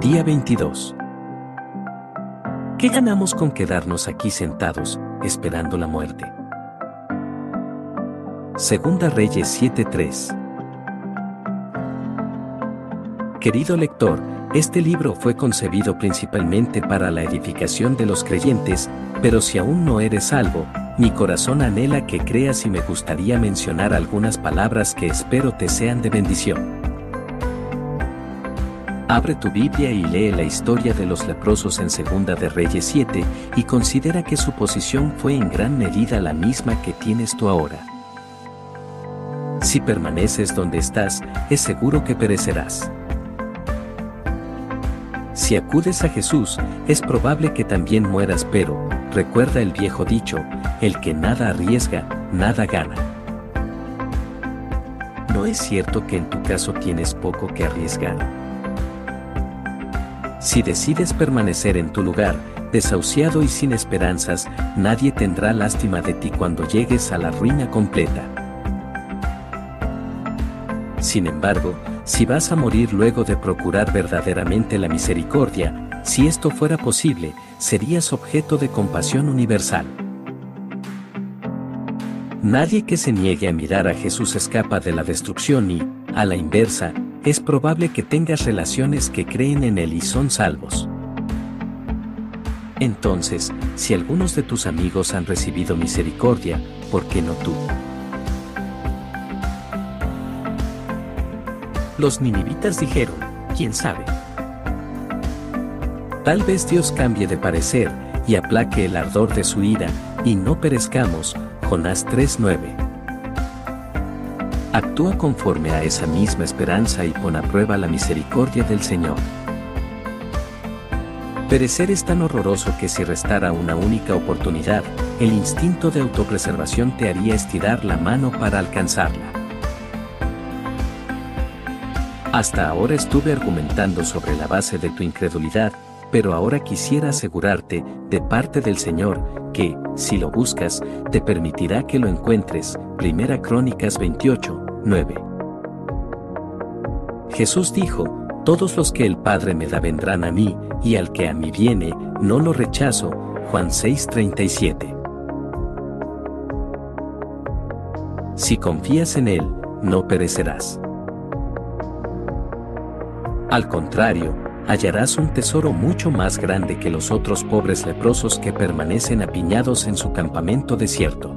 Día 22. ¿Qué ganamos con quedarnos aquí sentados, esperando la muerte? Segunda Reyes 7:3 Querido lector, este libro fue concebido principalmente para la edificación de los creyentes, pero si aún no eres salvo, mi corazón anhela que creas y me gustaría mencionar algunas palabras que espero te sean de bendición. Abre tu Biblia y lee la historia de los leprosos en Segunda de Reyes 7 y considera que su posición fue en gran medida la misma que tienes tú ahora. Si permaneces donde estás, es seguro que perecerás. Si acudes a Jesús, es probable que también mueras, pero, recuerda el viejo dicho, el que nada arriesga, nada gana. ¿No es cierto que en tu caso tienes poco que arriesgar? Si decides permanecer en tu lugar, desahuciado y sin esperanzas, nadie tendrá lástima de ti cuando llegues a la ruina completa. Sin embargo, si vas a morir luego de procurar verdaderamente la misericordia, si esto fuera posible, serías objeto de compasión universal. Nadie que se niegue a mirar a Jesús escapa de la destrucción y, a la inversa, es probable que tengas relaciones que creen en Él y son salvos. Entonces, si algunos de tus amigos han recibido misericordia, ¿por qué no tú? Los ninivitas dijeron, ¿quién sabe? Tal vez Dios cambie de parecer y aplaque el ardor de su ira, y no perezcamos. Jonás 3:9. Actúa conforme a esa misma esperanza y pon a prueba la misericordia del Señor. Perecer es tan horroroso que si restara una única oportunidad, el instinto de autopreservación te haría estirar la mano para alcanzarla. Hasta ahora estuve argumentando sobre la base de tu incredulidad, pero ahora quisiera asegurarte, de parte del Señor, que, si lo buscas, te permitirá que lo encuentres. Primera Crónicas 28, 9. Jesús dijo, Todos los que el Padre me da vendrán a mí, y al que a mí viene, no lo rechazo. Juan 6:37. Si confías en Él, no perecerás. Al contrario, hallarás un tesoro mucho más grande que los otros pobres leprosos que permanecen apiñados en su campamento desierto.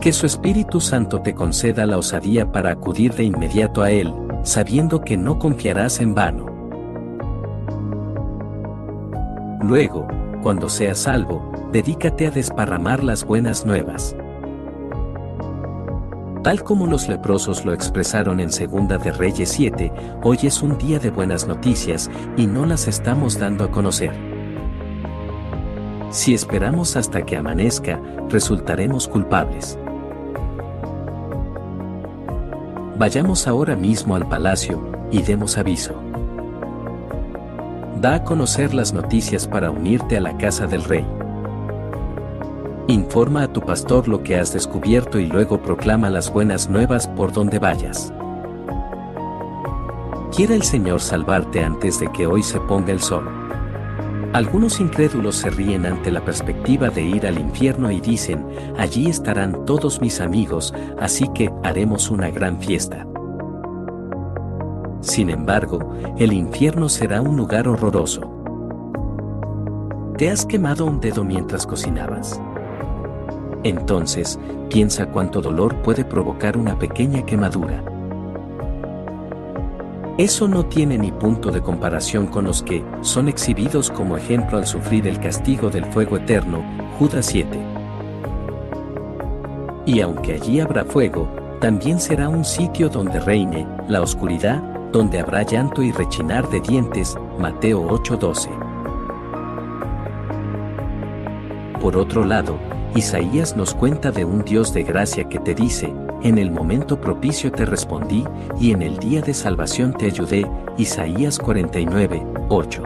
Que su Espíritu Santo te conceda la osadía para acudir de inmediato a Él, sabiendo que no confiarás en vano. Luego, cuando seas salvo, dedícate a desparramar las buenas nuevas. Tal como los leprosos lo expresaron en Segunda de Reyes 7, hoy es un día de buenas noticias y no las estamos dando a conocer. Si esperamos hasta que amanezca, resultaremos culpables. Vayamos ahora mismo al palacio y demos aviso. Da a conocer las noticias para unirte a la casa del rey. Informa a tu pastor lo que has descubierto y luego proclama las buenas nuevas por donde vayas. Quiere el Señor salvarte antes de que hoy se ponga el sol. Algunos incrédulos se ríen ante la perspectiva de ir al infierno y dicen, allí estarán todos mis amigos, así que haremos una gran fiesta. Sin embargo, el infierno será un lugar horroroso. ¿Te has quemado un dedo mientras cocinabas? Entonces, piensa cuánto dolor puede provocar una pequeña quemadura. Eso no tiene ni punto de comparación con los que son exhibidos como ejemplo al sufrir el castigo del fuego eterno, Judas 7. Y aunque allí habrá fuego, también será un sitio donde reine la oscuridad, donde habrá llanto y rechinar de dientes, Mateo 8:12. Por otro lado, Isaías nos cuenta de un Dios de gracia que te dice, en el momento propicio te respondí, y en el día de salvación te ayudé, Isaías 49, 8.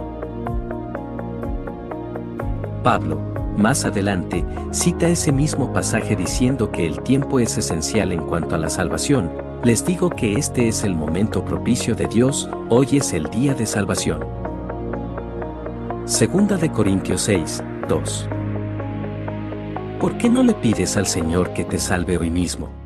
Pablo, más adelante, cita ese mismo pasaje diciendo que el tiempo es esencial en cuanto a la salvación, Les digo que este es el momento propicio de Dios, hoy es el día de salvación. Segunda de Corintios 6, 2. ¿Por qué no le pides al Señor que te salve hoy mismo?